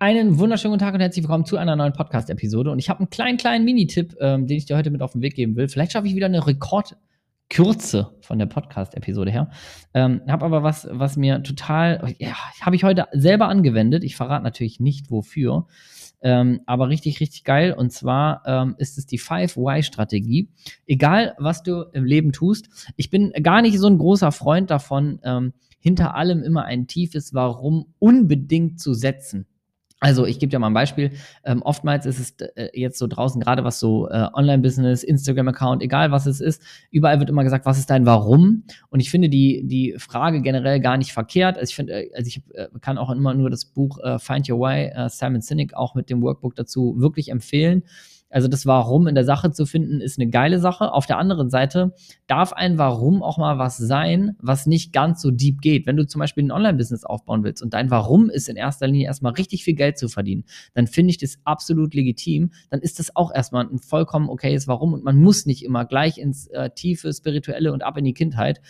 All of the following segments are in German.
Einen wunderschönen guten Tag und herzlich willkommen zu einer neuen Podcast-Episode. Und ich habe einen kleinen, kleinen Mini-Tipp, ähm, den ich dir heute mit auf den Weg geben will. Vielleicht schaffe ich wieder eine Rekordkürze von der Podcast-Episode her. Ähm, habe aber was, was mir total, ja, habe ich heute selber angewendet. Ich verrate natürlich nicht wofür. Ähm, aber richtig, richtig geil. Und zwar ähm, ist es die 5Y-Strategie. Egal, was du im Leben tust. Ich bin gar nicht so ein großer Freund davon, ähm, hinter allem immer ein tiefes Warum unbedingt zu setzen. Also ich gebe dir mal ein Beispiel. Ähm, oftmals ist es äh, jetzt so draußen, gerade was so äh, Online-Business, Instagram-Account, egal was es ist, überall wird immer gesagt, was ist dein Warum? Und ich finde die, die Frage generell gar nicht verkehrt. Also ich finde, äh, also ich äh, kann auch immer nur das Buch äh, Find Your Why, äh, Simon Sinek, auch mit dem Workbook dazu wirklich empfehlen. Also das Warum in der Sache zu finden, ist eine geile Sache. Auf der anderen Seite darf ein Warum auch mal was sein, was nicht ganz so deep geht. Wenn du zum Beispiel ein Online-Business aufbauen willst und dein Warum ist in erster Linie erstmal richtig viel Geld zu verdienen, dann finde ich das absolut legitim. Dann ist das auch erstmal ein vollkommen okayes Warum und man muss nicht immer gleich ins äh, tiefe Spirituelle und ab in die Kindheit.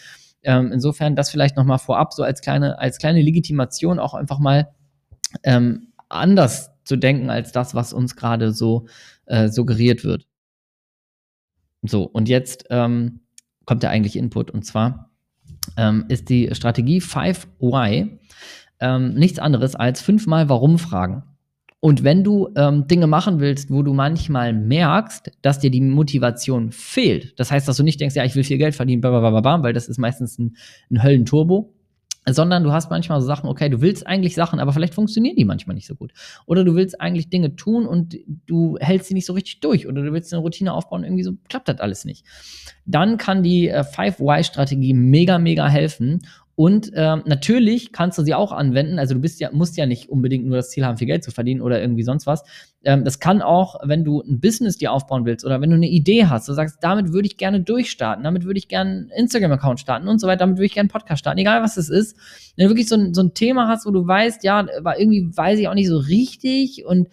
Ähm, insofern das vielleicht nochmal vorab, so als kleine, als kleine Legitimation auch einfach mal ähm, anders zu denken als das, was uns gerade so äh, suggeriert wird. So, und jetzt ähm, kommt der eigentliche Input und zwar ähm, ist die Strategie 5Y ähm, nichts anderes als fünfmal Warum-Fragen. Und wenn du ähm, Dinge machen willst, wo du manchmal merkst, dass dir die Motivation fehlt, das heißt, dass du nicht denkst, ja, ich will viel Geld verdienen, weil das ist meistens ein, ein Höllenturbo, sondern du hast manchmal so Sachen, okay, du willst eigentlich Sachen, aber vielleicht funktionieren die manchmal nicht so gut. Oder du willst eigentlich Dinge tun und du hältst sie nicht so richtig durch. Oder du willst eine Routine aufbauen, irgendwie so klappt das alles nicht. Dann kann die äh, 5Y-Strategie mega, mega helfen und ähm, natürlich kannst du sie auch anwenden. Also du bist ja, musst ja nicht unbedingt nur das Ziel haben, viel Geld zu verdienen oder irgendwie sonst was. Ähm, das kann auch, wenn du ein Business dir aufbauen willst oder wenn du eine Idee hast, du sagst, damit würde ich gerne durchstarten, damit würde ich gerne einen Instagram-Account starten und so weiter, damit würde ich gerne einen Podcast starten, egal was es ist. Wenn du wirklich so ein, so ein Thema hast, wo du weißt, ja, irgendwie weiß ich auch nicht so richtig und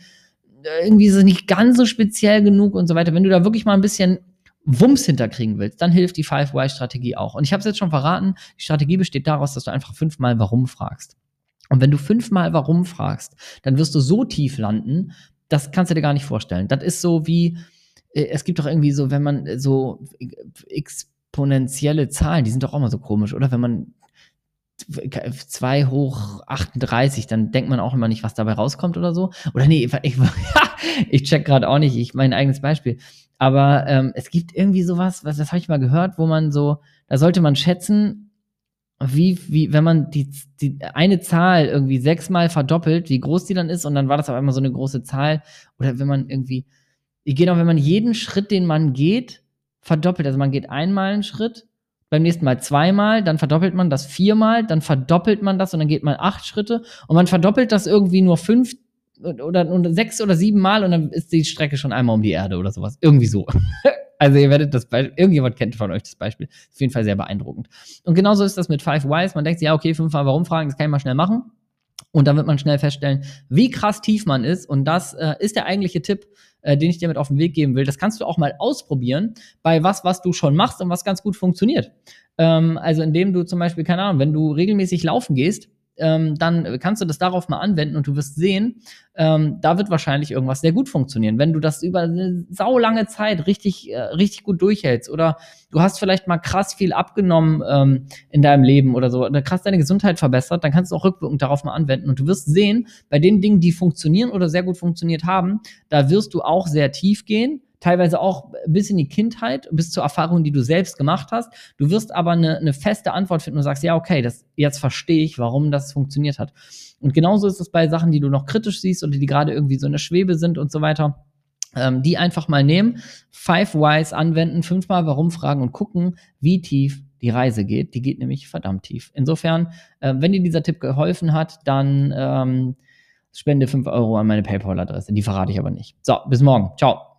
äh, irgendwie ist es nicht ganz so speziell genug und so weiter. Wenn du da wirklich mal ein bisschen Wumms hinterkriegen willst, dann hilft die 5Y-Strategie auch. Und ich habe es jetzt schon verraten, die Strategie besteht daraus, dass du einfach fünfmal Warum fragst. Und wenn du fünfmal Warum fragst, dann wirst du so tief landen, das kannst du dir gar nicht vorstellen. Das ist so wie, äh, es gibt doch irgendwie so, wenn man so exponentielle Zahlen, die sind doch auch mal so komisch, oder? Wenn man 2 hoch 38, dann denkt man auch immer nicht, was dabei rauskommt oder so. Oder nee, ich, ich check gerade auch nicht, ich mein eigenes Beispiel. Aber ähm, es gibt irgendwie sowas, was, das habe ich mal gehört, wo man so, da sollte man schätzen, wie, wie, wenn man die, die eine Zahl irgendwie sechsmal verdoppelt, wie groß die dann ist, und dann war das auf einmal so eine große Zahl. Oder wenn man irgendwie, genau, wenn man jeden Schritt, den man geht, verdoppelt. Also man geht einmal einen Schritt, beim nächsten Mal zweimal, dann verdoppelt man das viermal, dann verdoppelt man das und dann geht man acht Schritte und man verdoppelt das irgendwie nur fünf oder, oder sechs oder sieben Mal und dann ist die Strecke schon einmal um die Erde oder sowas. Irgendwie so. also ihr werdet das Beispiel, irgendjemand kennt von euch das Beispiel. Auf jeden Fall sehr beeindruckend. Und genauso ist das mit Five Whys. Man denkt sich, ja, okay, fünfmal warum fragen, das kann ich mal schnell machen. Und dann wird man schnell feststellen, wie krass tief man ist. Und das äh, ist der eigentliche Tipp, äh, den ich dir mit auf den Weg geben will. Das kannst du auch mal ausprobieren bei was, was du schon machst und was ganz gut funktioniert. Ähm, also indem du zum Beispiel, keine Ahnung, wenn du regelmäßig laufen gehst, ähm, dann kannst du das darauf mal anwenden und du wirst sehen, ähm, da wird wahrscheinlich irgendwas sehr gut funktionieren. Wenn du das über eine saulange Zeit richtig, äh, richtig gut durchhältst oder du hast vielleicht mal krass viel abgenommen ähm, in deinem Leben oder so oder krass deine Gesundheit verbessert, dann kannst du auch rückwirkend darauf mal anwenden und du wirst sehen, bei den Dingen, die funktionieren oder sehr gut funktioniert haben, da wirst du auch sehr tief gehen teilweise auch bis in die Kindheit, bis zur Erfahrung, die du selbst gemacht hast. Du wirst aber eine, eine feste Antwort finden und sagst, ja, okay, das, jetzt verstehe ich, warum das funktioniert hat. Und genauso ist es bei Sachen, die du noch kritisch siehst oder die gerade irgendwie so in der Schwebe sind und so weiter. Ähm, die einfach mal nehmen, Five Whys anwenden, fünfmal Warum fragen und gucken, wie tief die Reise geht. Die geht nämlich verdammt tief. Insofern, äh, wenn dir dieser Tipp geholfen hat, dann ähm, spende fünf Euro an meine PayPal-Adresse. Die verrate ich aber nicht. So, bis morgen. Ciao.